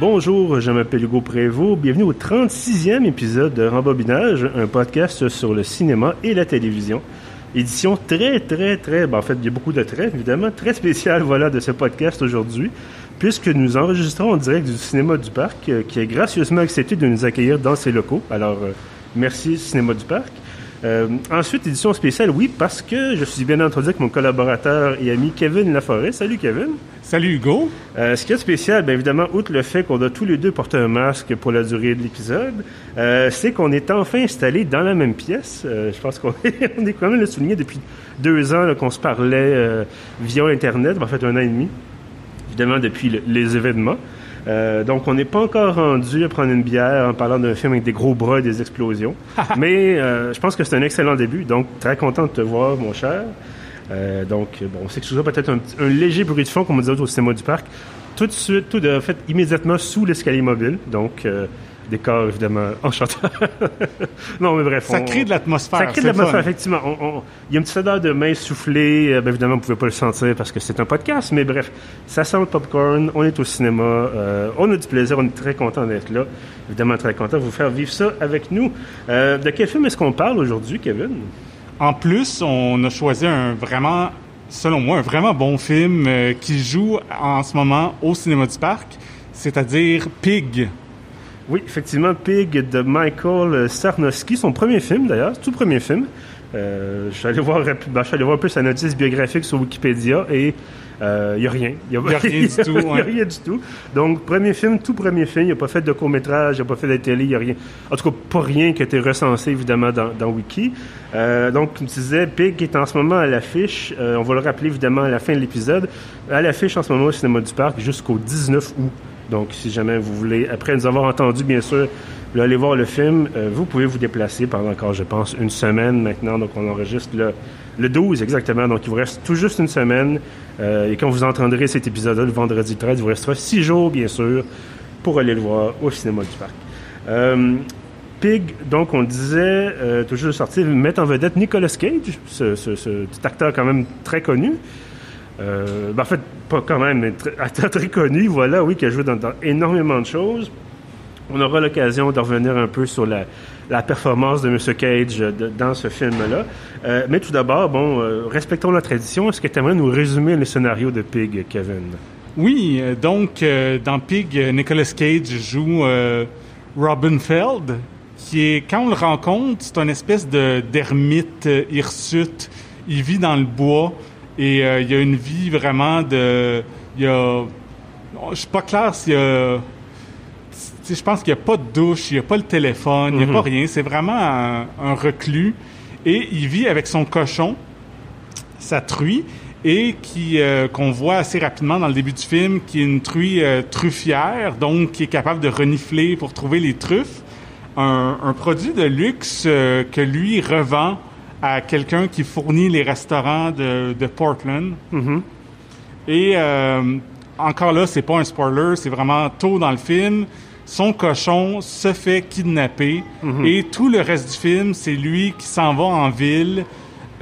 Bonjour, je m'appelle Hugo Prévost. Bienvenue au 36e épisode de Rembobinage, un podcast sur le cinéma et la télévision. Édition très, très, très, ben en fait, il y a beaucoup de traits, évidemment, très spéciale, voilà, de ce podcast aujourd'hui, puisque nous enregistrons en direct du Cinéma du Parc, euh, qui est gracieusement accepté de nous accueillir dans ses locaux. Alors, euh, merci Cinéma du Parc. Euh, ensuite, édition spéciale, oui, parce que je suis bien entendu avec mon collaborateur et ami Kevin Laforêt. Salut Kevin. Salut Hugo. Euh, ce qui est spécial, bien évidemment, outre le fait qu'on a tous les deux porté un masque pour la durée de l'épisode, euh, c'est qu'on est enfin installés dans la même pièce. Je pense qu'on est, on est quand même le souligné depuis deux ans qu'on se parlait via Internet, en fait un an et demi, évidemment depuis le- les événements. Euh, donc, on n'est pas encore rendu à prendre une bière en parlant d'un film avec des gros bras et des explosions. Mais euh, je pense que c'est un excellent début. Donc, très content de te voir, mon cher. Euh, donc, bon, on s'excusera peut-être un, un léger bruit de fond, comme on disait au cinéma du parc. Tout de suite, tout de fait, immédiatement sous l'escalier mobile. Donc, euh, décor évidemment enchanteur. non, mais bref. Ça on- crée de l'atmosphère. ça crée de l'atmosphère, effectivement. On- on- Il y a une petite odeur de main soufflée. Euh, bien évidemment, vous ne pouvez pas le sentir parce que c'est un podcast, mais bref, ça sent le popcorn. On est au cinéma. euh, on a du plaisir. On est très content d'être là. Évidemment, très content de vous faire vivre ça avec nous. Euh, de quel film est-ce qu'on parle aujourd'hui, Kevin? En plus, on a choisi un vraiment, selon moi, un vraiment bon film euh, qui joue en ce moment au cinéma du parc, c'est-à-dire Pig. Oui, effectivement, Pig de Michael Sarnowski, son premier film d'ailleurs, tout premier film. Euh, je voir, ben, je suis allé voir un peu sa notice biographique sur Wikipédia et il n'y a rien. Il Y a rien du tout, Il n'y a rien du tout. Donc, premier film, tout premier film. Il n'a pas fait de court-métrage, il n'a pas fait de télé, il n'y a rien. En tout cas, pas rien qui a été recensé, évidemment, dans, dans Wiki. Euh, donc, comme tu disais, Pig est en ce moment à l'affiche. Euh, on va le rappeler, évidemment, à la fin de l'épisode. À l'affiche en ce moment au Cinéma du Parc jusqu'au 19 août. Donc, si jamais vous voulez, après nous avoir entendu, bien sûr, là, aller voir le film, euh, vous pouvez vous déplacer pendant encore, je pense, une semaine maintenant. Donc, on enregistre le, le 12 exactement. Donc, il vous reste tout juste une semaine. Euh, et quand vous entendrez cet épisode-là, le vendredi 13, il vous restera six jours, bien sûr, pour aller le voir au cinéma du parc. Euh, Pig, donc, on disait, euh, toujours sorti, mettre en vedette Nicolas Cage, ce, acteur quand même très connu. Euh, ben, en fait, pas quand même, mais très, acteur très connu, voilà, oui, qui a joué dans énormément de choses. On aura l'occasion de revenir un peu sur la, la performance de M. Cage euh, dans ce film-là. Euh, mais tout d'abord, bon, euh, respectons la tradition. Est-ce que tu aimerais nous résumer le scénario de Pig, Kevin? Oui, donc dans Pig, Nicolas Cage joue Robin Feld, qui est, quand on le rencontre, c'est une espèce de d'ermite hirsute. Il vit dans le bois et il a une vie vraiment de... Il a... Je suis pas clair s'il y a... Je pense qu'il n'y a pas de douche, il n'y a pas le téléphone, il n'y a pas rien. C'est vraiment un, un reclus. Et il vit avec son cochon, sa truie, et qui euh, qu'on voit assez rapidement dans le début du film, qui est une truie euh, truffière, donc qui est capable de renifler pour trouver les truffes. Un, un produit de luxe euh, que lui revend à quelqu'un qui fournit les restaurants de, de Portland. Mhm. Et encore là, c'est pas un spoiler, c'est vraiment tôt dans le film. Son cochon se fait kidnapper et tout le reste du film, c'est lui qui s'en va en ville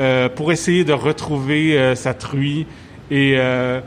euh, pour essayer de retrouver euh, sa truie. Et euh,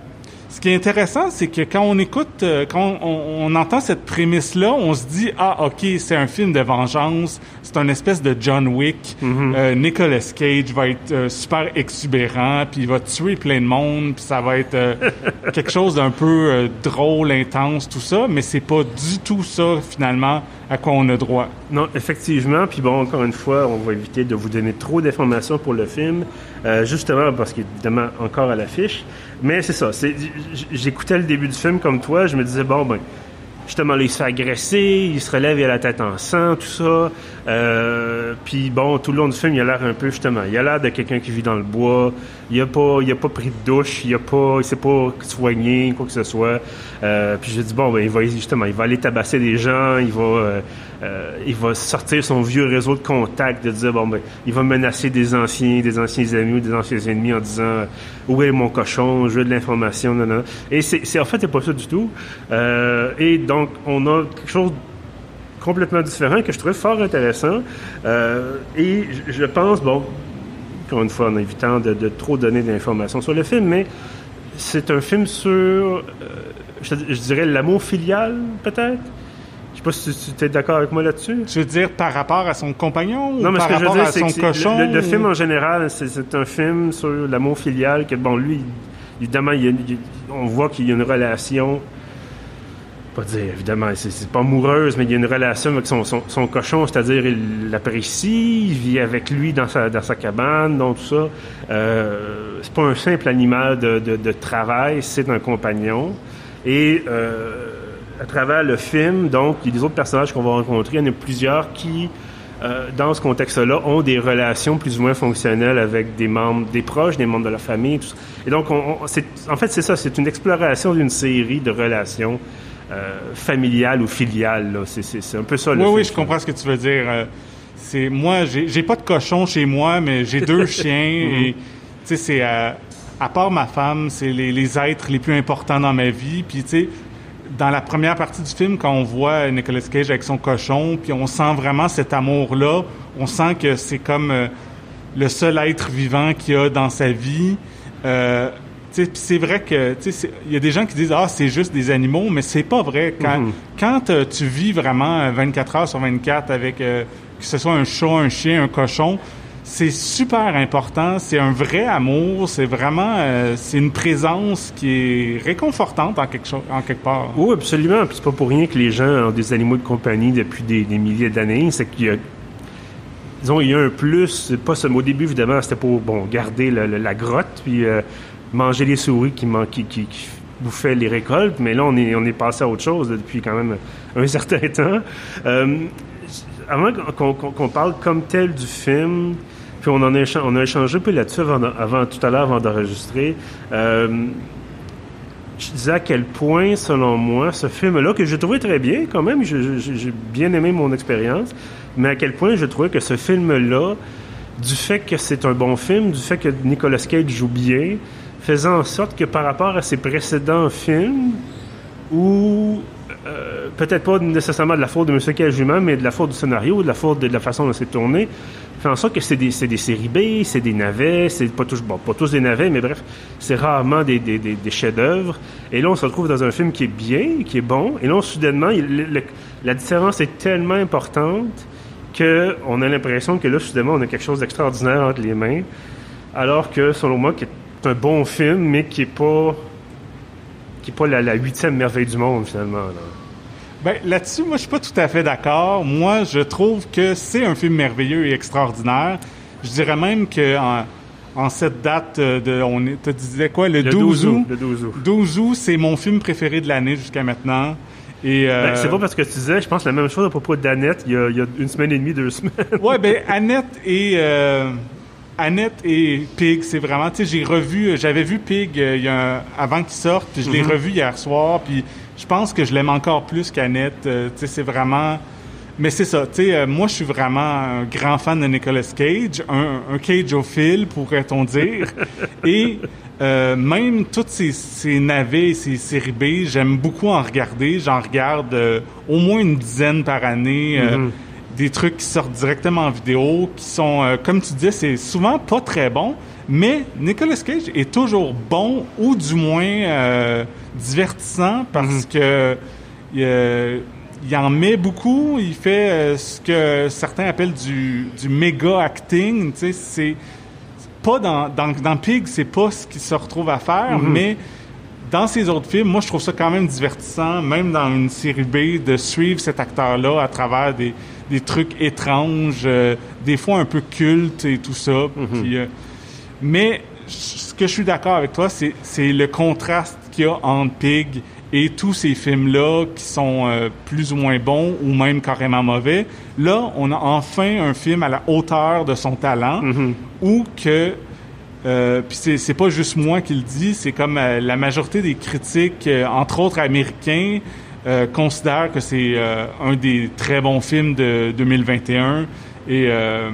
ce qui est intéressant, c'est que quand on écoute, euh, quand on, on entend cette prémisse-là, on se dit ah ok, c'est un film de vengeance, c'est un espèce de John Wick. Euh, Nicolas Cage va être euh, super exubérant, puis il va tuer plein de monde, puis ça va être euh, quelque chose d'un peu euh, drôle, intense, tout ça. Mais c'est pas du tout ça finalement à quoi on a droit. Non, effectivement. Puis bon, encore une fois, on va éviter de vous donner trop d'informations pour le film, euh, justement parce qu'il est encore à l'affiche. Mais c'est ça. J'écoutais le début du film comme toi. Je me disais, bon, ben, justement, là, il se fait agresser, il se relève, il a la tête en sang, tout ça. Euh, puis bon, tout le long du film, il a l'air un peu, justement, il a l'air de quelqu'un qui vit dans le bois. Il a pas, il a pas pris de douche, il a pas, il s'est pas soigné, quoi que ce soit. Euh, puis j'ai dit, bon, ben, il va, justement, il va aller tabasser des gens, il va, euh, il va sortir son vieux réseau de contacts, de dire, bon, ben, il va menacer des anciens, des anciens amis ou des anciens ennemis en disant, où est mon cochon, je veux de l'information, non, non. Et c'est, en fait, c'est pas ça du tout. Et donc, on a quelque chose complètement différent que je trouvais fort intéressant. Euh, et je- pense, bon, encore une fois, en évitant de, de trop donner d'informations sur le film, mais c'est un film sur euh, je, dirais l'amour filial, peut-être? Je sais pas si tu es d'accord avec moi là-dessus. Tu veux dire par rapport à son compagnon non, ou mais par rapport à son cochon? Le, film en général, c'est un film sur l'amour filial que, bon, lui, évidemment, on voit qu'il y a une relation pas dire, évidemment, c'est pas amoureuse, mais il y a une relation avec son, son, cochon, c'est-à-dire il l'apprécie, il vit avec lui dans sa, dans sa cabane, donc tout ça. Euh, c'est pas un simple animal de, de, travail, c'est un compagnon. Et euh, à travers le film, donc, il y a des autres personnages qu'on va rencontrer, il y en a plusieurs qui, euh, dans ce contexte-là, ont des relations plus ou moins fonctionnelles avec des membres, des proches, des membres de la famille. Et donc, on, en fait, c'est ça, c'est une exploration d'une série de relations euh, familiale ou filiale. C'est un peu ça. Le oui, oui, je comprends ce que tu veux dire. Euh, c'est moi, j'ai pas de cochon chez moi, mais j'ai deux chiens. Et tu sais, c'est à, part ma femme, c'est les, les, êtres les plus importants dans ma vie. Puis tu sais, dans la première partie du film, quand on voit Nicolas Cage avec son cochon, puis on sent vraiment cet amour-là. On sent que c'est comme euh, le seul être vivant qu'il a dans sa vie. Euh, c'est vrai que il y a des gens qui disent ah c'est juste des animaux, mais c'est pas vrai. Quand, mhm. quand euh, tu vis vraiment 24 heures sur 24 avec euh, que ce soit un chat, un chien, un cochon, c'est super important. C'est un vrai amour. C'est vraiment euh, c'est une présence qui est réconfortante en quelque chose, en quelque part. Oui, absolument. Puis c'est pas pour rien que les gens ont des animaux de compagnie depuis des, milliers d'années. C'est qu'il y a disons, il y a un plus, pas au début, évidemment, c'était pour, bon, garder la grotte, puis manger les souris qui, qui, qui, bouffaient les récoltes, mais là, on est, on est passé à autre chose depuis quand même un certain temps. Euh, avant qu'on parle comme tel du film, puis on, en a, on a échangé un peu là-dessus avant, tout à l'heure, avant d'enregistrer. Euh, je disais à quel point, selon moi, ce film-là, que j'ai trouvé très bien quand même, j'ai bien aimé mon expérience, mais à quel point je trouvais que ce film-là, du fait que c'est un bon film, du fait que Nicolas Cage joue bien, faisant en sorte que par rapport à ses précédents films, où euh, peut-être pas nécessairement de la faute de M. Cage mais de la faute du scénario, de la faute de, la façon dont c'est tourné, fait en sorte que c'est des, des, séries B, c'est des navets, c'est pas tous, pas tous des navets, mais bref, c'est rarement des, des, des chefs-d'œuvre. Et là, on se retrouve dans un film qui est bien, qui est bon, et là, soudainement, la différence est tellement importante qu'on a l'impression que là, soudainement, on a quelque chose d'extraordinaire entre les mains, alors que, selon moi, un bon film, mais qui est pas qui est pas la, huitième merveille du monde finalement. Là. Ben, là-dessus, moi, je suis pas tout à fait d'accord. Moi, je trouve que c'est un film merveilleux et extraordinaire. Je dirais même que en, cette date de, on te disais quoi, le, 12 août. Le 12 août. 12 août, c'est mon film préféré de l'année jusqu'à maintenant. Et ben, euh, c'est pas parce que tu disais, je pense la même chose à propos d'Annette il, il, y a une semaine et demie, deux semaines. ouais, ben Annette et euh, Annette et Pig, c'est vraiment, tu sais, j'ai revu, j'avais vu Pig euh, il y a avant qu'il sorte, puis je l'ai mhm. revu hier soir, puis je pense que je l'aime encore plus qu'Annette. Euh, tu sais, c'est vraiment, mais c'est ça, tu sais, euh, moi je suis vraiment un grand fan de Nicolas Cage, un, un cageophile pourrait-on dire, et même toutes ces, ces navets, ces séries B, j'aime beaucoup en regarder. J'en regarde au moins une dizaine par année. Mhm des trucs qui sortent directement en vidéo, qui sont, euh, comme tu disais, c'est souvent pas très bon, mais Nicolas Cage est toujours bon ou du moins euh, divertissant parce mhm. que il en met beaucoup, il fait euh, ce que certains appellent du, du méga acting, tu sais, c'est pas dans, dans, dans Pig, c'est pas ce qu'il se retrouve à faire, mhm. mais dans ces autres films, moi, je trouve ça quand même divertissant, même dans une série B, de suivre cet acteur-là à travers des, des trucs étranges, euh, des fois un peu cultes et tout ça. Mhm. Euh, mais ce que je suis d'accord avec toi, c'est le contraste qu'il y a entre Pig et tous ces films-là qui sont euh, plus ou moins bons ou même carrément mauvais. Là, on a enfin un film à la hauteur de son talent mhm. ou que euh, puis c'est pas juste moi qui le dis, c'est comme la majorité des critiques, entre autres américains, euh, considère que c'est euh, un des très bons films de 2021. Et euh,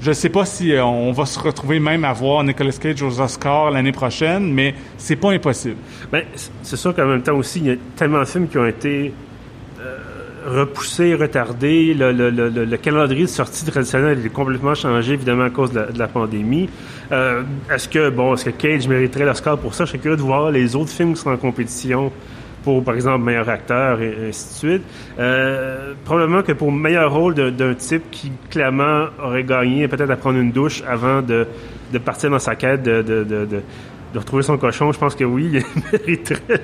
je ne sais pas si on va se retrouver même à voir Nicolas Cage aux Oscars l'année prochaine, mais c'est pas impossible. Ben, c'est sûr qu'en même temps aussi, il y a tellement de films qui ont été repoussés, retardés. Le, calendrier de sortie traditionnel est complètement changé, évidemment, à cause de la, pandémie. est-ce que, bon, est-ce que Cage mériterait l'Oscar pour ça? Je curieux de voir les autres films qui sont en compétition pour, par exemple, meilleur acteur et ainsi de suite. Euh, probablement que pour meilleur rôle d'un type qui clairement aurait gagné peut-être à prendre une douche avant de, de partir dans sa quête de, de, de, de retrouver son cochon, je pense que oui, il mériterait.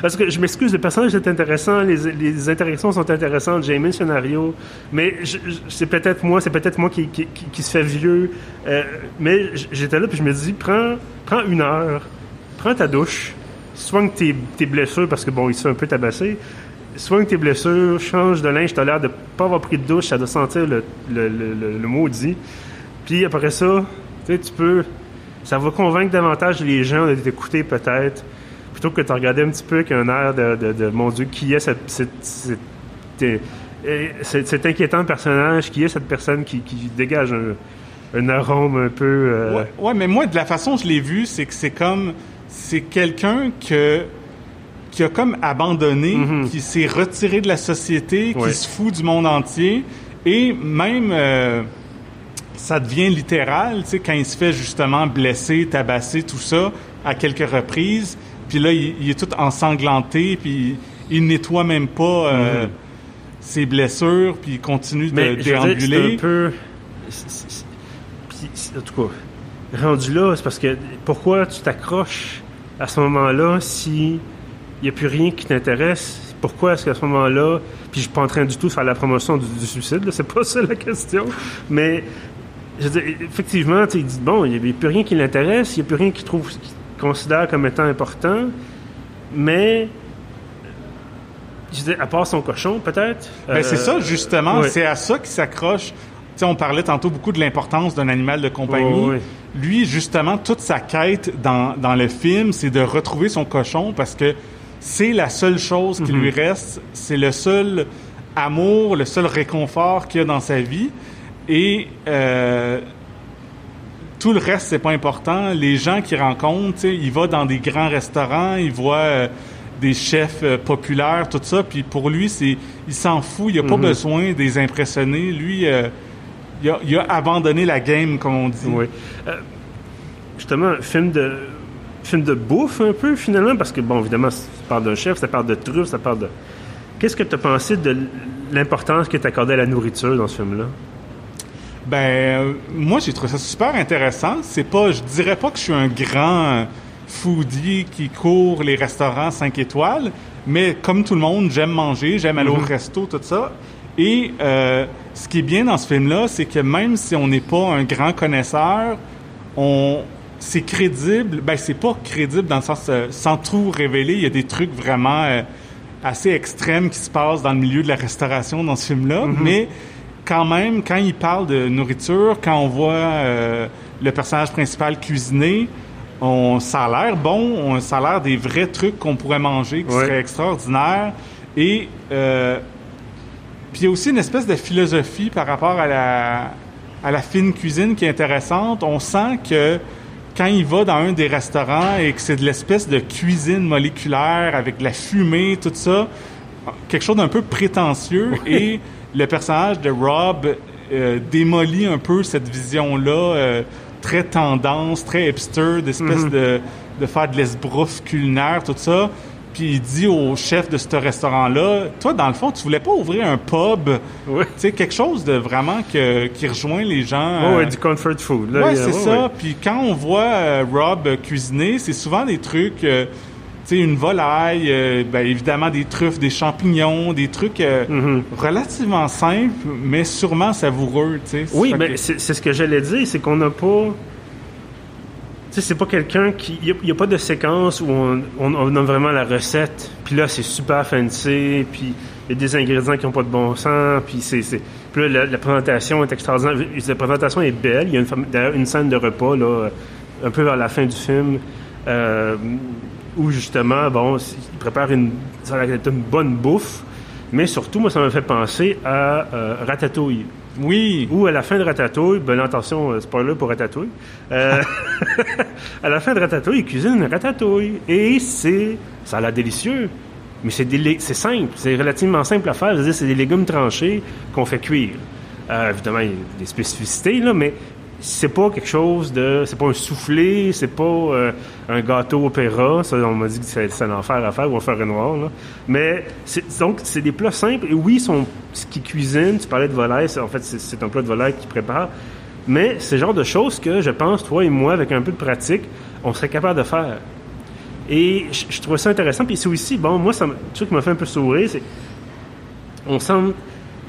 Parce que je m'excuse, le personnage est intéressant, les, les interactions sont intéressantes, j'ai aimé le scénario, mais c'est peut-être moi, c'est peut-être moi qui, qui, qui, se fait vieux. Euh, mais j'étais là puis je me dis, prends, prends une heure, prends ta douche, soigne tes, blessures parce que bon, il s'est un peu tabassé. Soigne tes blessures, change de linge, t'as l'air de pas avoir pris de douche, ça doit sentir le, le, le, maudit. Puis après ça, tu peux ça va convaincre davantage les gens de t'écouter peut-être, plutôt que de regarder un petit peu qu'un air de, mon Dieu, qui est cette, cet inquiétant personnage, qui est cette personne qui, dégage un, un, arôme un peu... Euh, ouais, mais moi, de la façon dont je l'ai vu, c'est que c'est comme... C'est quelqu'un que qui a comme abandonné, mm-hmm. qui s'est retiré de la société, qui se fout du monde entier, et même... Euh, ça devient littéral, tu sais, quand il se fait justement blesser, tabasser, tout ça, à quelques reprises. Puis là, il, est tout ensanglanté, puis il nettoie même pas euh, mhm. ses blessures, puis il continue de déambuler. un peu... en tout cas, rendu là, c'est parce que pourquoi tu t'accroches à ce moment-là si il n'y a plus rien qui t'intéresse? Pourquoi est-ce qu'à ce, moment-là, puis je suis pas en train du tout de faire la promotion du, du suicide, c'est pas ça la question, mais effectivement, il dit bon, il n'y a plus rien qui l'intéresse, il n'y a plus rien qu'il trouve, qu'il considère comme étant important, mais je dis, à part son cochon, peut-être. Ben, c'est ça, justement, c'est à ça qu'il s'accroche. sais, on parlait tantôt beaucoup de l'importance d'un animal de compagnie. Lui, justement, toute sa quête dans, dans le film, c'est de retrouver son cochon parce que c'est la seule chose qui mhm. lui reste, c'est le seul amour, le seul réconfort qu'il a dans sa vie. Et euh, tout le reste, c'est pas important. Les gens qu'il rencontre, il va dans des grands restaurants, il voit euh, des chefs euh, populaires, tout ça, puis pour lui, c'est, il s'en fout, il a pas mhm. besoin de les impressionner. Lui, il a, il, a, abandonné la game, comme on dit. Oui. justement, film de film de bouffe un peu finalement, parce que bon, évidemment, ça parle d'un chef, ça parle de truffes, ça parle de. Qu'est-ce que tu as pensé de l'importance qui est accordée à la nourriture dans ce film-là? Ben, euh, moi, j'ai trouvé ça super intéressant. C'est pas, je dirais pas que je suis un grand foodie qui court les restaurants 5 étoiles, mais comme tout le monde, j'aime manger, j'aime aller au mhm. resto, tout ça. Et euh, ce qui est bien dans ce film-là, c'est que même si on n'est pas un grand connaisseur, on c'est crédible. Ben, c'est pas crédible dans le sens euh, sans tout révéler. Il y a des trucs vraiment euh, assez extrêmes qui se passent dans le milieu de la restauration dans ce film-là, mhm. mais quand même, quand il parle de nourriture, quand on voit euh, le personnage principal cuisiner, on, ça a l'air bon, on, ça a l'air des vrais trucs qu'on pourrait manger, qui seraient extraordinaires. Et euh, puis il y a aussi une espèce de philosophie par rapport à la, à la fine cuisine qui est intéressante. On sent que quand il va dans un des restaurants et que c'est de l'espèce de cuisine moléculaire avec de la fumée, tout ça, quelque chose d'un peu prétentieux et le personnage de Rob euh, démolit un peu cette vision-là, euh, très tendance, très hipster, d'espèce mhm. de, de faire de l'esbrouf culinaire, tout ça. Puis il dit au chef de ce restaurant-là, toi, dans le fond, tu voulais pas ouvrir un pub, tu sais, quelque chose de vraiment que, qui rejoint les gens. Oui, du comfort food. Oui, c'est ça. Puis quand on voit euh, Rob cuisiner, c'est souvent des trucs sais, une volaille, euh, ben, évidemment des truffes, des champignons, des trucs euh, mhm. relativement simples, mais sûrement savoureux. Oui, mais c'est ce que j'allais dire, c'est qu'on n'a pas... Sais, c'est pas quelqu'un qui... Il n'y a, pas de séquence où on, on, a vraiment la recette, puis là, c'est super fancy, puis il y a des ingrédients qui n'ont pas de bon sens, puis c'est... Puis là, la, présentation est extraordinaire. La présentation est belle. Il y a une, une scène de repas, là, un peu vers la fin du film. Euh, où justement, bon, ils préparent une, ça une bonne bouffe, mais surtout, moi, ça m'a fait penser à euh, Ratatouille. Oui. Ou à la fin de Ratatouille, bonne attention, euh, spoiler pour Ratatouille. Euh, à la fin de Ratatouille, ils cuisinent une ratatouille. Et c'est, ça a l'air délicieux. Mais c'est, simple, c'est relativement simple à faire. C'est des légumes tranchés qu'on fait cuire. évidemment, il y a des spécificités, là, mais c'est pas quelque chose de. C'est pas un soufflé, c'est pas euh, un gâteau opéra. Ça, on m'a dit que c'est, un enfer à faire ou un fer noir. Là. Mais donc, c'est des plats simples. Et oui, sont, ce qu'ils cuisinent, tu parlais de volaille, en fait, c'est, un plat de volaille qu'ils préparent. Mais c'est le genre de choses que je pense, toi et moi, avec un peu de pratique, on serait capable de faire. Et je, je trouve ça intéressant. Puis c'est aussi, bon, moi, ça, qui m'a fait un peu sourire, c'est. On semble.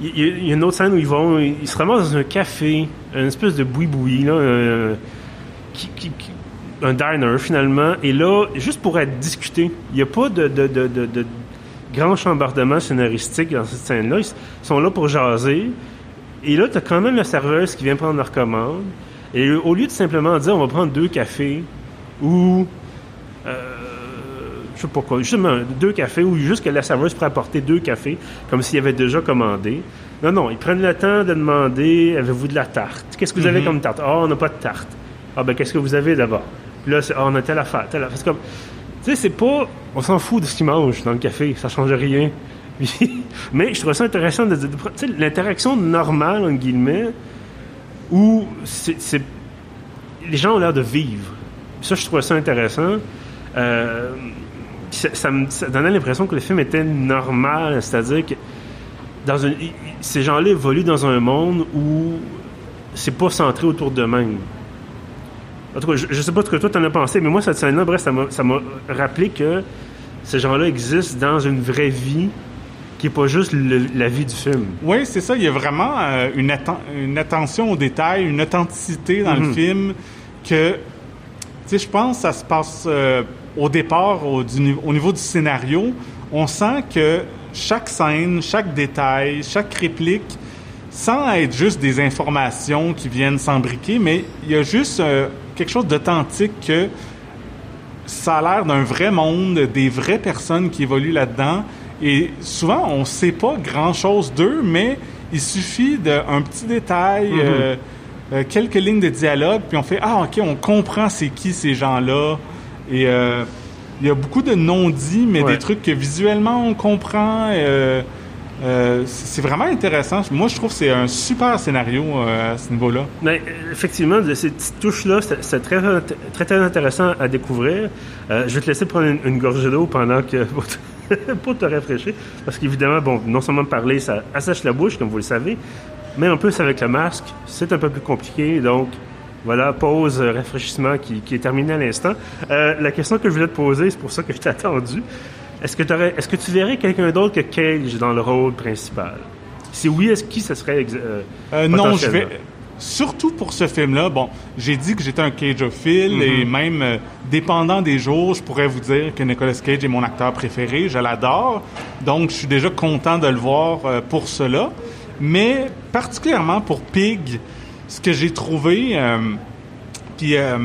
Il y, a- une autre scène où ils vont. Ils se ramassent dans un café, une espèce de boui-boui, là. euh, un diner, finalement. Et là, juste pour être discuté, il n'y a pas de, grand chambardement scénaristique dans cette scène-là. Ils sont là pour jaser. Et là, tu as quand même la serveuse qui vient prendre leur commande. Et au lieu de simplement dire on va prendre deux cafés ou euh, je sais pas quoi, justement deux cafés ou juste que la serveuse pourrait apporter deux cafés comme s'il avait déjà commandé. Non, non, ils prennent le temps de demander avez-vous de la tarte? Qu'est-ce que vous avez comme tarte? Ah, on n'a pas de tarte. Ah, ben qu'est-ce que vous avez d'abord? Puis là, c'est, ah, on a telle affaire, telle affaire. C'est comme, tu sais, c'est pas, on s'en fout de ce qu'ils mangent dans le café, ça change rien. Mais je trouve ça intéressant de, de- de- tu sais, l'interaction normale, en guillemets, où c'est, c'est- les gens ont l'air de vivre. Ça, je trouve ça intéressant. Euh, ça, ça me ça donnait l'impression que le film était normal, c'est-à-dire que dans une, ces gens-là évoluent dans un monde où c'est pas centré autour d'eux-mêmes. En tout cas, je, je sais pas ce que toi t'en as pensé, mais moi, cette scène-là, bref, ça m'a, rappelé que ces gens-là existent dans une vraie vie qui est pas juste le- la vie du film. Oui, c'est ça. Il y a vraiment euh, une, atten- une attention aux détails, une authenticité dans le film que, tu sais, je pense que ça se passe euh, au départ, au, du ni- au niveau du scénario. On sent que chaque scène, chaque détail, chaque réplique, sans être juste des informations qui viennent s'embriquer, mais il y a juste euh, quelque chose d'authentique que ça a l'air d'un vrai monde, des vraies personnes qui évoluent là-dedans. Et souvent, on ne sait pas grand-chose d'eux, mais il suffit d'un petit détail, euh, euh, quelques lignes de dialogue, puis on fait Ah, OK, on comprend c'est qui ces gens-là. Et euh, il y a beaucoup de non-dits, mais Ouais. des trucs que visuellement on comprend. euh, euh, c'est vraiment intéressant. Moi, je trouve que c'est un super scénario euh, à ce niveau-là. Mais euh, effectivement, de ces petites touches-là, c'est très, très, très intéressant à découvrir. Euh, je vais te laisser prendre une, une gorgée d'eau pendant que pour te, pour te rafraîchir, parce qu'évidemment, bon, non seulement parler, ça assèche la bouche, comme vous le savez, mais en plus avec le masque, c'est un peu plus compliqué. Donc, voilà, pause, euh, rafraîchissement qui, qui est terminé à l'instant. Euh, la question que je voulais te poser, c'est pour ça que je t'ai attendu. Est-ce que, t'aurais- est-ce que tu verrais quelqu'un d'autre que Cage dans le rôle principal? Si oui, est-ce qui ce serait euh, Euh, non, je vais. Surtout pour ce film-là, bon, j'ai dit que j'étais un cageophile et même euh, dépendant des jours, je pourrais vous dire que Nicolas Cage est mon acteur préféré, je l'adore. Donc, je suis déjà content de le voir pour cela. Mais particulièrement pour Pig, ce que j'ai trouvé, euh, puis euh,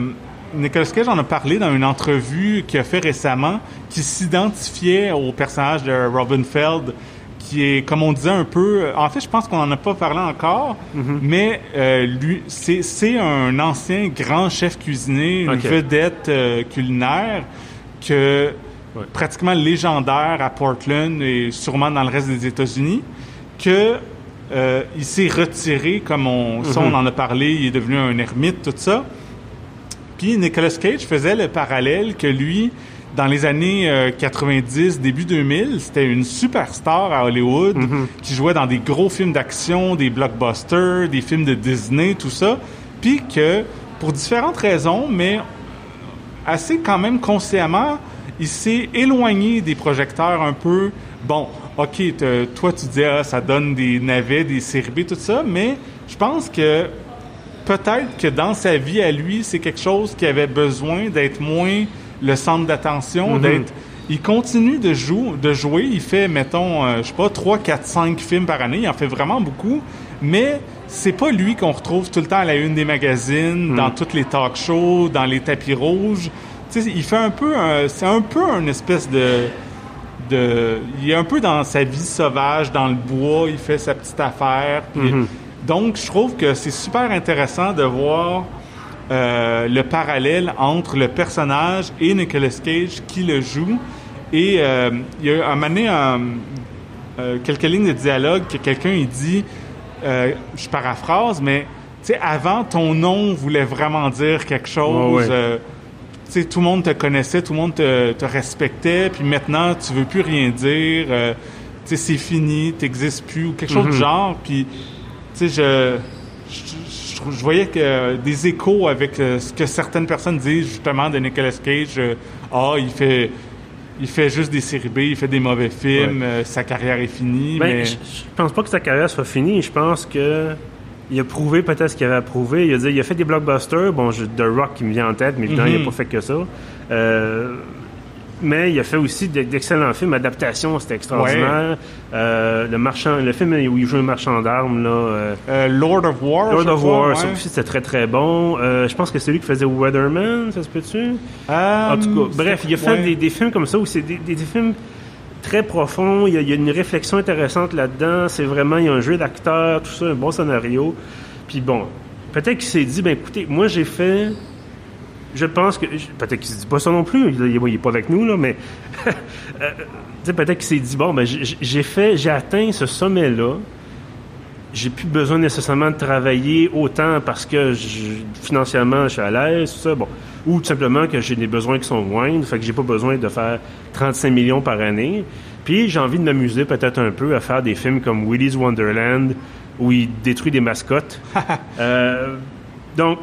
Nicolas Cage en a parlé dans une entrevue qu'il a fait récemment, qui s'identifiait au personnage de Robin Feld, qui est, comme on disait, un peu... En fait, je pense qu'on n'en a pas parlé encore, mais euh, lui, c'est un ancien grand chef cuisinier, une vedette culinaire, que Ouais. pratiquement légendaire à Portland et sûrement dans le reste des États-Unis, que euh, il s'est retiré, comme on, ça, on en a parlé, il est devenu un ermite, tout ça. Puis Nicolas Cage faisait le parallèle que lui, dans les années euh, 90, début 2000, c'était une superstar à Hollywood qui jouait dans des gros films d'action, des blockbusters, des films de Disney, tout ça. Puis que, pour différentes raisons, mais assez quand même consciemment, il s'est éloigné des projecteurs un peu. Bon, OK, te- toi tu dis, ah, ça donne des navets, des séries B, tout ça, mais je pense que peut-être que dans sa vie à lui, c'est quelque chose qui avait besoin d'être moins le centre d'attention, d'être. Il continue de, jouer, de jouer. Il fait, mettons, euh, je sais pas, 3, 4, 5 films par année. Il en fait vraiment beaucoup. Mais c'est pas lui qu'on retrouve tout le temps à la une des magazines, dans toutes les talk shows, dans les tapis rouges. Il fait un peu. un- C'est un peu une espèce de. De, il est un peu dans sa vie sauvage, dans le bois, il fait sa petite affaire. puis- Donc, je trouve que c'est super intéressant de voir euh, le parallèle entre le personnage et Nicolas Cage qui le joue. Et euh, il y a un moment donné, un- euh, quelques lignes de dialogue que quelqu'un il dit, je paraphrase, mais sais, avant, ton nom voulait vraiment dire quelque chose. Ouais. Sais, tout le monde te connaissait, tout le monde te, te respectait, puis maintenant, tu veux plus rien dire. euh, tu sais, c'est fini, t'existes plus, ou quelque chose Mhm. du genre. Puis, tu sais, je, je, je- je voyais que euh, des échos avec euh, ce que certaines personnes disent justement de Nicolas Cage. Ah, il fait... Il fait juste des séries B, il fait des mauvais films, sa carrière est finie, Ben, mais... je, je pense pas que sa carrière soit finie. Je pense que il a prouvé peut-être ce qu'il avait à prouver. Il a, dit, il a fait des blockbusters. Bon, The Rock qui me vient en tête, mais évidemment, il Mhm. n'a pas fait que ça. Euh, mais il a fait aussi de- d'excellents films. Adaptation, c'était extraordinaire. Euh, le marchand, le film où il joue un marchand d'armes, là. euh, Euh, Lord of War, Lord of War, ouais. ça aussi, c'était très très bon. Je pense que c'est lui qui faisait Weatherman, ça se peut-tu? En tout cas, bref, il a fait ouais. des, des films comme ça où c'est des, des- des films très profonds. Il y, a, une réflexion intéressante là-dedans. C'est vraiment, il y a un jeu d'acteurs, tout ça, un bon scénario. Puis bon, peut-être qu'il s'est dit, ben écoutez, moi j'ai fait. Je pense que. Peut-être qu'il se dit pas ça non plus. Il, il est pas avec nous, là, mais. euh, peut-être qu'il s'est dit, bon, ben j'ai fait, j'ai atteint ce sommet-là. J'ai plus besoin nécessairement de travailler autant parce que financièrement je suis à l'aise, tout ça. Bon. Ou tout simplement que j'ai des besoins qui sont moindres, fait que j'ai pas besoin de faire 35 millions par année. Puis j'ai envie de m'amuser peut-être un peu à faire des films comme Willy's Wonderland où il détruit des mascottes. Euh, donc,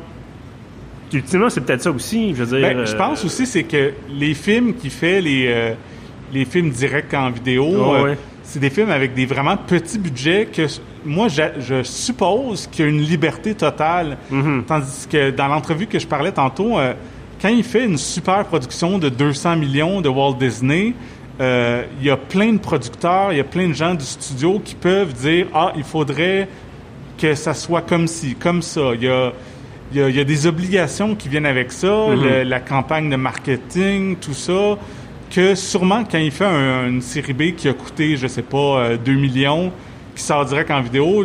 ultimement, c'est peut-être ça aussi. Je veux dire. Ben, je euh, pense aussi c'est que les films qui fait les euh, les films directs en vidéo, ouais. c'est des films avec des vraiment petits budgets que moi je suppose qu'il y a une liberté totale. Mhm. Tandis que dans l'entrevue que je parlais tantôt, euh, quand il fait une super production de 200 millions de Walt Disney, euh, il y a plein de producteurs, il y a plein de gens du studio qui peuvent dire ah il faudrait que ça soit comme ci, comme ça. Il y a, il y a, il y a des obligations qui viennent avec ça, Mhm. le- la campagne de marketing, tout ça, que sûrement quand il fait un- une série B qui a coûté, je sais pas, euh, 2 millions, qui sort direct en vidéo,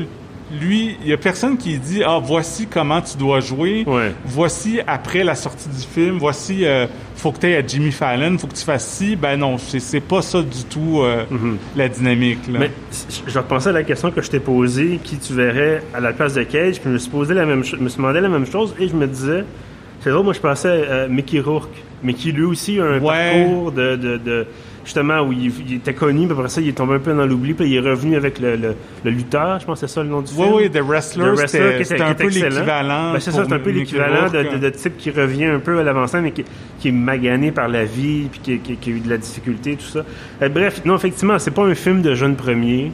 lui, il y a personne qui dit ah voici comment tu dois jouer, Ouais. voici après la sortie du film, voici euh, faut que tu ailles à Jimmy Fallon, faut que tu fasses ci, ben non, c'est c'est pas ça du tout euh, la dynamique là. Mais je repensais à la question que je t'ai posée, qui tu verrais à la place de Cage, puis je me suis posé la même chose, me suis demandé la même chose, et je me disais, c'est drôle, moi je pensais à Mickey Rourke, mais qui lui aussi a un Ouais. parcours de, de, de- justement où il, il était connu, puis après ça il est tombé un peu dans l'oubli, puis il est revenu avec le, le, le lutteur, je pense que c'est ça le nom du Oui, film. oui, The Wrestler, The Wrestler, c'était qui était- c'était un peu l'équivalent. Ben, c'est ça, c'est un peu l'équivalent de, type qui revient un peu à l'avancée, mais qui, qui est magané par la vie, puis qui, qui- qui a eu de la difficulté, tout ça. Euh, bref, non, effectivement, c'est pas un film de jeune premier.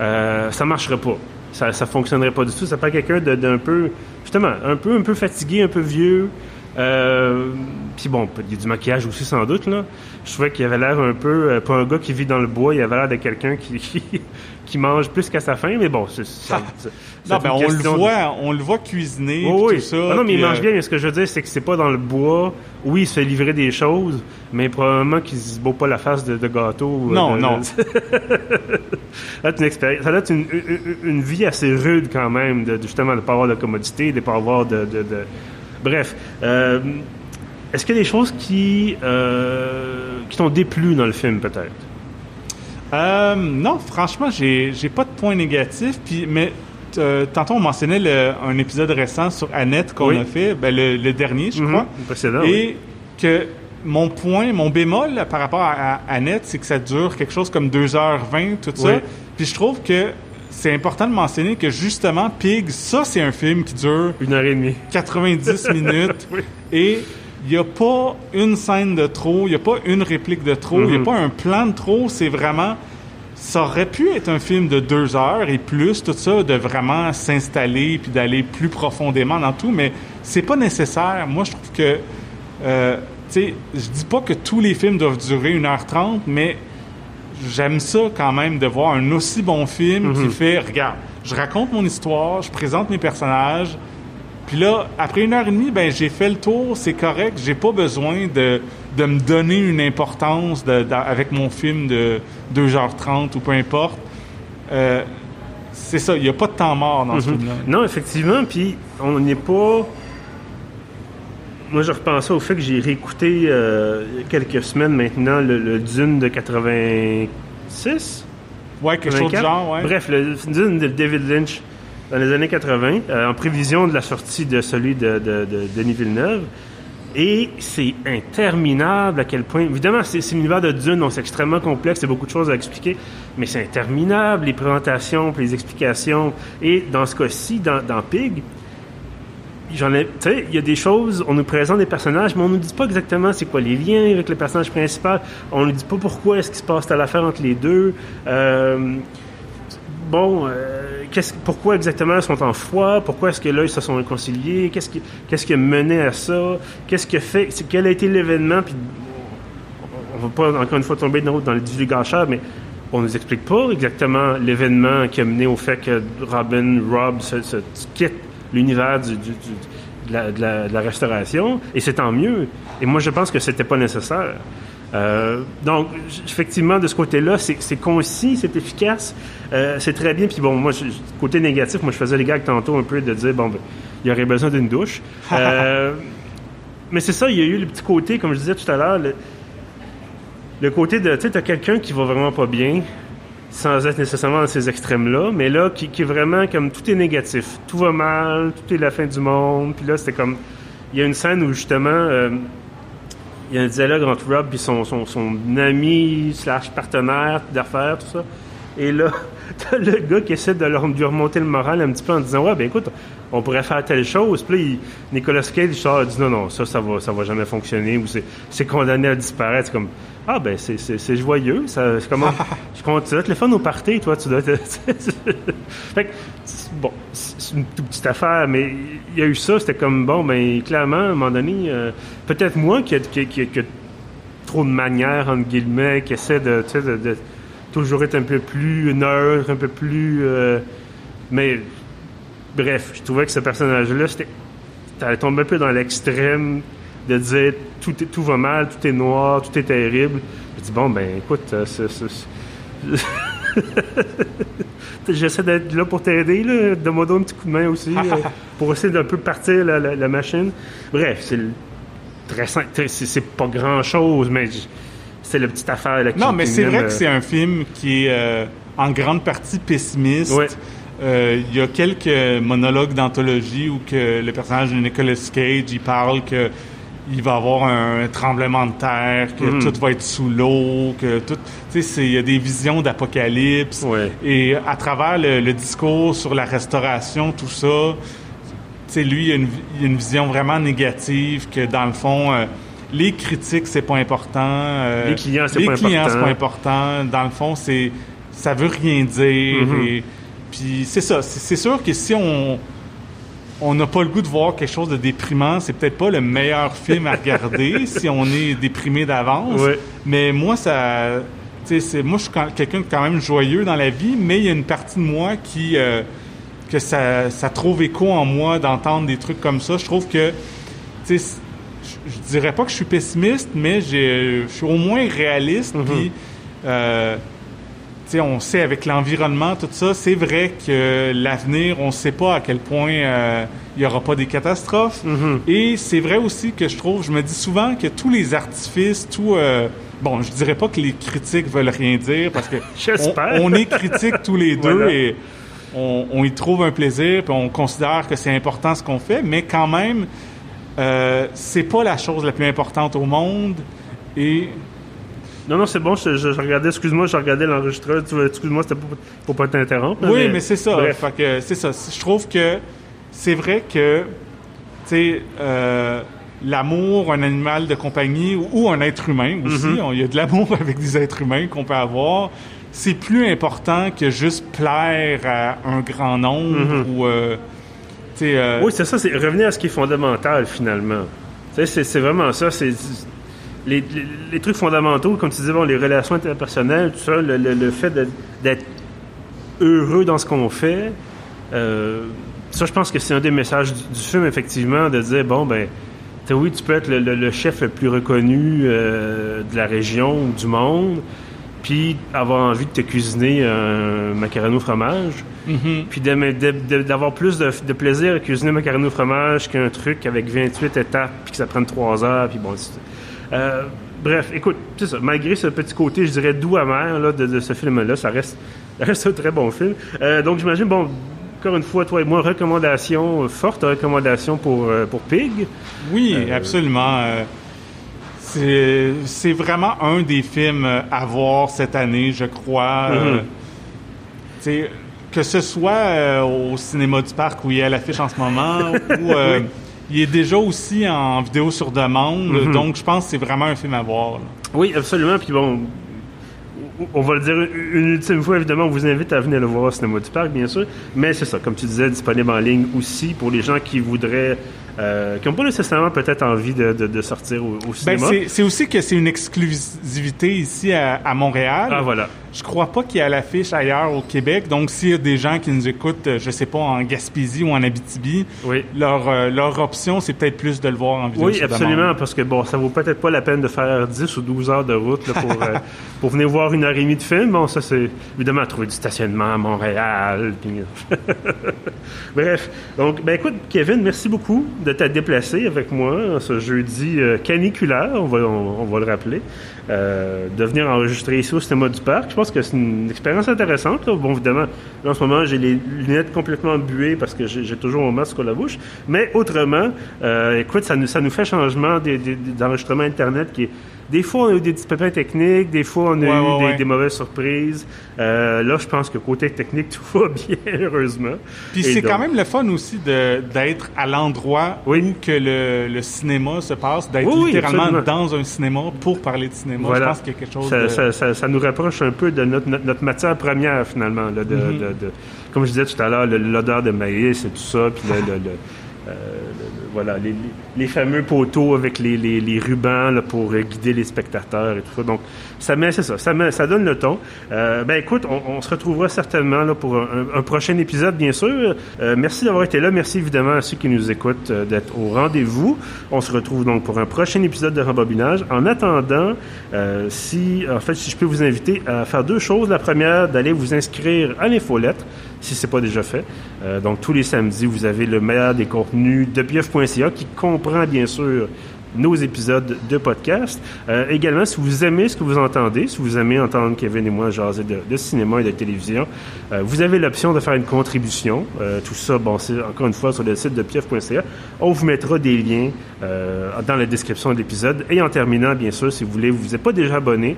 Euh, ça marcherait pas. Ça, ça fonctionnerait pas du tout. Ça prend quelqu'un d'un peu, justement, un peu, un peu fatigué, un peu vieux. Euh, puis bon, il y a du maquillage aussi sans doute là. Je trouvais qu'il avait l'air un peu, euh, pas un gars qui vit dans le bois, il avait l'air de quelqu'un qui, qui, mange plus qu'à sa faim, mais bon, c'est ça. ça- Non, c'est ben, on le de- voit, on le voit cuisiner, oui. tout ça. Ah non, mais il mange euh, bien, mais ce que je veux dire, c'est que c'est pas dans le bois. Oui, il se fait livrer des choses, mais probablement qu'il se beau pas la face de, de gâteau. Non, de- non. Ça doit être une vie assez rude quand même, de, justement, de ne pas avoir de commodité, de ne pas avoir de. Bref. euh, Est-ce qu'il y a des choses qui, euh, qui t'ont déplu dans le film, peut-être? Euh, non, franchement, j'ai j'ai pas de points négatifs. Puis, mais euh, tantôt, on mentionnait le- un épisode récent sur Annette qu'on Oui. a fait, ben, le, le dernier, je crois. Mhm, le précédent, oui. Et que mon point, mon bémol là, par rapport à, à Annette, c'est que ça dure quelque chose comme 2h20, tout ça. Oui. Puis je trouve que c'est important de mentionner que justement, Pig, ça, c'est un film qui dure Une heure et demie. 90 minutes Oui. et il n'y a pas une scène de trop, il n'y a pas une réplique de trop, il n'y a Mhm. pas un plan de trop, c'est vraiment... Ça aurait pu être un film de deux heures et plus, tout ça, de vraiment s'installer puis d'aller plus profondément dans tout, mais c'est pas nécessaire. Moi, je trouve que... euh, tu sais, je dis pas que tous les films doivent durer 1h30, mais j'aime ça quand même de voir un aussi bon film Mhm. qui fait, regarde, je raconte mon histoire, je présente mes personnages, puis là, après une heure et demie, ben j'ai fait le tour, c'est correct, j'ai pas besoin de, de me donner une importance de- de- avec mon film de 2h30 ou peu importe. Euh, c'est ça, il n'y a pas de temps mort dans ce Mhm. film-là. Non, effectivement, puis on n'est pas. Moi, je repensais au fait que j'ai réécouté euh, quelques semaines maintenant le, le Dune de 86. Ouais, quelque chose 84. genre, ouais. Bref, le Dune de David Lynch. Dans les années 80, euh, en prévision de la sortie de celui de, de, de Denis Villeneuve. Et c'est interminable à quel point. Évidemment, c'est l'univers de Dune, donc c'est extrêmement complexe, il y a beaucoup de choses à expliquer, mais c'est interminable, les présentations, puis les explications. Et dans ce cas-ci, dans, Pig. Tu sais, il y a des choses, on nous présente des personnages, mais on nous dit pas exactement c'est quoi les liens avec le personnage principal. On nous dit pas pourquoi est-ce qu'il se passe telle affaire entre les deux. Euh, bon, euh, pourquoi exactement ils sont en foi? Pourquoi est-ce que là, ils se sont réconciliés? Qu'est-ce qui, a mené à ça? Qu'est-ce qui fait? Quel a été l'événement? Puis, on va pas encore une fois tomber dans, dans le divulgacheur, mais on nous explique pas exactement l'événement qui a mené au fait que Robin, Rob se, quitte l'univers du, du, de, la, de, la, restauration, et c'est tant mieux. Et moi, je pense que c'était pas nécessaire. Euh, donc, effectivement, de ce côté-là, c'est concis, c'est efficace, euh, c'est très bien. Puis bon, moi, je, côté négatif, moi, je faisais les gags tantôt un peu de dire, bon, ben, il y aurait besoin d'une douche. Euh, mais c'est ça, il y a eu le petit côté, comme je disais tout à l'heure, le, le, côté de, tu sais, t'as quelqu'un qui va vraiment pas bien, sans être nécessairement dans ces extrêmes-là, mais là, qui, qui, est vraiment comme tout est négatif. Tout va mal, tout est la fin du monde. Puis là, c'était comme. Il y a une scène où justement, il y a un dialogue entre Rob et son, son, son ami slash partenaire d'affaires, tout ça. Et là, t'as le gars qui essaie de leur, lui remonter le moral un petit peu en disant Ouais, ben écoute, on pourrait faire telle chose. Puis là, il, Nicolas Cage sort, dit Non, non, ça, ça va, ça va jamais fonctionner, ou c'est condamné à disparaître. Comme Ah, ben c'est joyeux. C'est comme Je compte, tu dois te le fun au party, toi, tu dois te. fait que, bon, c'est une toute petite affaire, mais il y a eu ça, c'était comme Bon, ben clairement, à un moment donné, euh, peut-être moi qui a, qui, qui, qui a trop de manières, entre guillemets, qui essaie de, de, de toujours être un peu plus neutre, un peu plus. Euh, mais bref, je trouvais que ce personnage-là, c'était. T'allais tomber un peu dans l'extrême de dire tout, est, tout va mal, tout est noir, tout est terrible. Je dis, bon, ben écoute, euh, j'essaie d'être là pour t'aider, là, de me donner un petit coup de main aussi, euh, pour essayer d'un peu partir la, la, la machine. Bref, c'est très c'est pas grand chose, mais c'est la petite affaire. Là, non, mais c'est vrai euh... que c'est un film qui est euh, en grande partie pessimiste. Ouais. Euh, il y a quelques monologues d'anthologie où que le personnage de Nicolas Cage il parle que il va y avoir un tremblement de terre, que Mhm. tout va être sous l'eau, que tout, tu sais, il y a des visions d'apocalypse. Et à travers le, le, discours sur la restauration, tout ça, tu sais, lui, il a, une, il a une vision vraiment négative que dans le fond, euh, les critiques, c'est pas important. Euh, les clients, c'est les pas clients, important. c'est pas important. Dans le fond, c'est ça veut rien dire. Mhm. et, puis c'est ça. C'est sûr que si on on n'a pas le goût de voir quelque chose de déprimant, c'est peut-être pas le meilleur film à regarder si on est déprimé d'avance. Mais moi, ça, c'est moi, je suis quelqu'un de quand même joyeux dans la vie, mais il y a une partie de moi qui euh, que ça, ça trouve écho en moi d'entendre des trucs comme ça. Je trouve que, je- je dirais pas que je suis pessimiste, mais je suis au moins réaliste. Mhm. Puis, euh, on sait avec l'environnement, tout ça, c'est vrai que l'avenir, on ne sait pas à quel point euh, il n'y aura pas des catastrophes. Mhm. Et c'est vrai aussi que je trouve, je me dis souvent que tous les artifices, tout... euh, bon, je dirais pas que les critiques veulent rien dire, parce que on, on est critiques tous les deux Voilà. et on, on y trouve un plaisir, puis on considère que c'est important ce qu'on fait, mais quand même, euh, c'est pas la chose la plus importante au monde. Et Non, non, c'est bon, je, je- je regardais, excuse-moi, je regardais l'enregistreur, excuse-moi, c'était pour, pour pas t'interrompre. Oui, mais, c'est ça. Bref. Fait que c'est ça. Je trouve que c'est vrai que, tu sais, euh, l'amour, un animal de compagnie ou, ou un être humain aussi, Mhm. il y a de l'amour avec des êtres humains qu'on peut avoir. C'est plus important que juste plaire à un grand nombre Mhm. ou, euh, euh, Oui, c'est ça, c'est revenir à ce qui est fondamental finalement. C'est vraiment ça. C'est les, les- les trucs fondamentaux, comme tu disais, bon, les relations interpersonnelles, tout ça, le, le- le fait d'être heureux dans ce qu'on fait. euh, ça, je pense que c'est un des messages du, du film, effectivement, de dire bon, ben, oui, tu peux être le, chef le plus reconnu euh, de la région ou du monde, puis avoir envie de te cuisiner un macaroni au fromage mhm. puis d'avoir plus de, de plaisir à cuisiner un macaroni au fromage qu'un truc avec 28 étapes puis que ça prenne 3 heures puis bon c'est- euh, bref écoute c'est ça malgré ce petit côté je dirais doux amer là, de, de ce film là ça reste ça reste un très bon film Euh, donc j'imagine bon encore une fois, toi et moi, recommandation, forte recommandation pour, pour Pig. Oui, absolument. c'est vraiment un des films à voir cette année, je crois. Mm-hmm. que ce soit au cinéma du parc où il y a l'affiche en ce moment, ou il est déjà aussi en vidéo sur demande, mm-hmm. donc je pense que c'est vraiment un film à voir. Oui, absolument. Puis bon, on va le dire une ultime fois, évidemment, on vous invite à venir le voir au cinéma du parc, bien sûr. Mais c'est ça, comme tu disais, disponible en ligne aussi pour les gens qui voudraient euh, qui n'ont pas nécessairement peut-être envie de, de, sortir au, au ben, cinéma. c'est aussi que c'est une exclusivité ici à, à, Montréal. Ah, voilà. Je crois pas qu'il y a l'affiche ailleurs au Québec. Donc, s'il y a des gens qui nous écoutent, je sais pas, en Gaspésie ou en Abitibi, oui. leur, euh, leur option, c'est peut-être plus de le voir en vidéo. Oui, absolument, parce que bon, ça vaut peut-être pas la peine de faire 10 ou 12 heures de route là, pour, euh, pour venir voir une heure et demie de film. Bon, ça, c'est évidemment trouver du stationnement à Montréal. Bref. Donc, ben écoute, Kevin, merci beaucoup de t'être déplacé avec moi ce jeudi euh, caniculaire, on va, on, va le rappeler, euh, de venir enregistrer ici au cinéma du parc. Je pense que c'est une expérience intéressante. Bon, évidemment, en ce moment, j'ai les lunettes complètement buées parce que j'ai toujours mon masque à la bouche. Mais autrement, euh, écoute, ça nous, ça nous fait changement d'enregistrement Internet qui est des fois, on a eu des petits pépins techniques, des fois, on a eu des, mauvaises surprises. Euh, là, je pense que côté technique, tout va bien, heureusement. Puis c'est quand même le fun aussi d'être à l'endroit où que le, cinéma se passe, d'être littéralement dans un cinéma pour parler de cinéma. Je pense qu'il y a quelque chose ça, ça, ça, nous rapproche un peu de notre, notre, matière première, finalement. Là, de, mm-hmm. de, comme je disais tout à l'heure, l'odeur de maïs et tout ça, puis le, le euh, voilà, les, fameux poteaux avec les, les, rubans pour guider les spectateurs et tout ça. Donc, ça met, c'est ça, ça, met, ça donne le ton. Euh, ben écoute, on, se retrouvera certainement là, pour un, prochain épisode, bien sûr. Euh, merci d'avoir été là. Merci évidemment à ceux qui nous écoutent d'être au rendez-vous. On se retrouve donc pour un prochain épisode de Rembobinage. En attendant, si, en fait, si je peux vous inviter à faire deux choses. La première, d'aller vous inscrire à l'infolettre si ce n'est pas déjà fait. Euh, donc, tous les samedis, vous avez le meilleur des contenus de pieuf.ca qui comprend, bien sûr, nos épisodes de podcast. Euh, également, si vous aimez ce que vous entendez, si vous aimez entendre Kevin et moi jaser de, cinéma et de télévision, euh, vous avez l'option de faire une contribution. tout ça, bon, c'est encore une fois sur le site de pieuf.ca. On vous mettra des liens dans la description de l'épisode. Et en terminant, bien sûr, si vous voulez, vous n'êtes pas déjà abonné,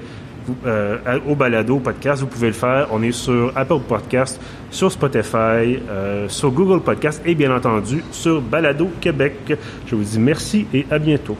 euh, au balado, podcast, vous pouvez le faire. On est sur Apple Podcast, sur Spotify, euh, sur Google Podcast et bien entendu sur Balado Québec. Je vous dis merci et à bientôt.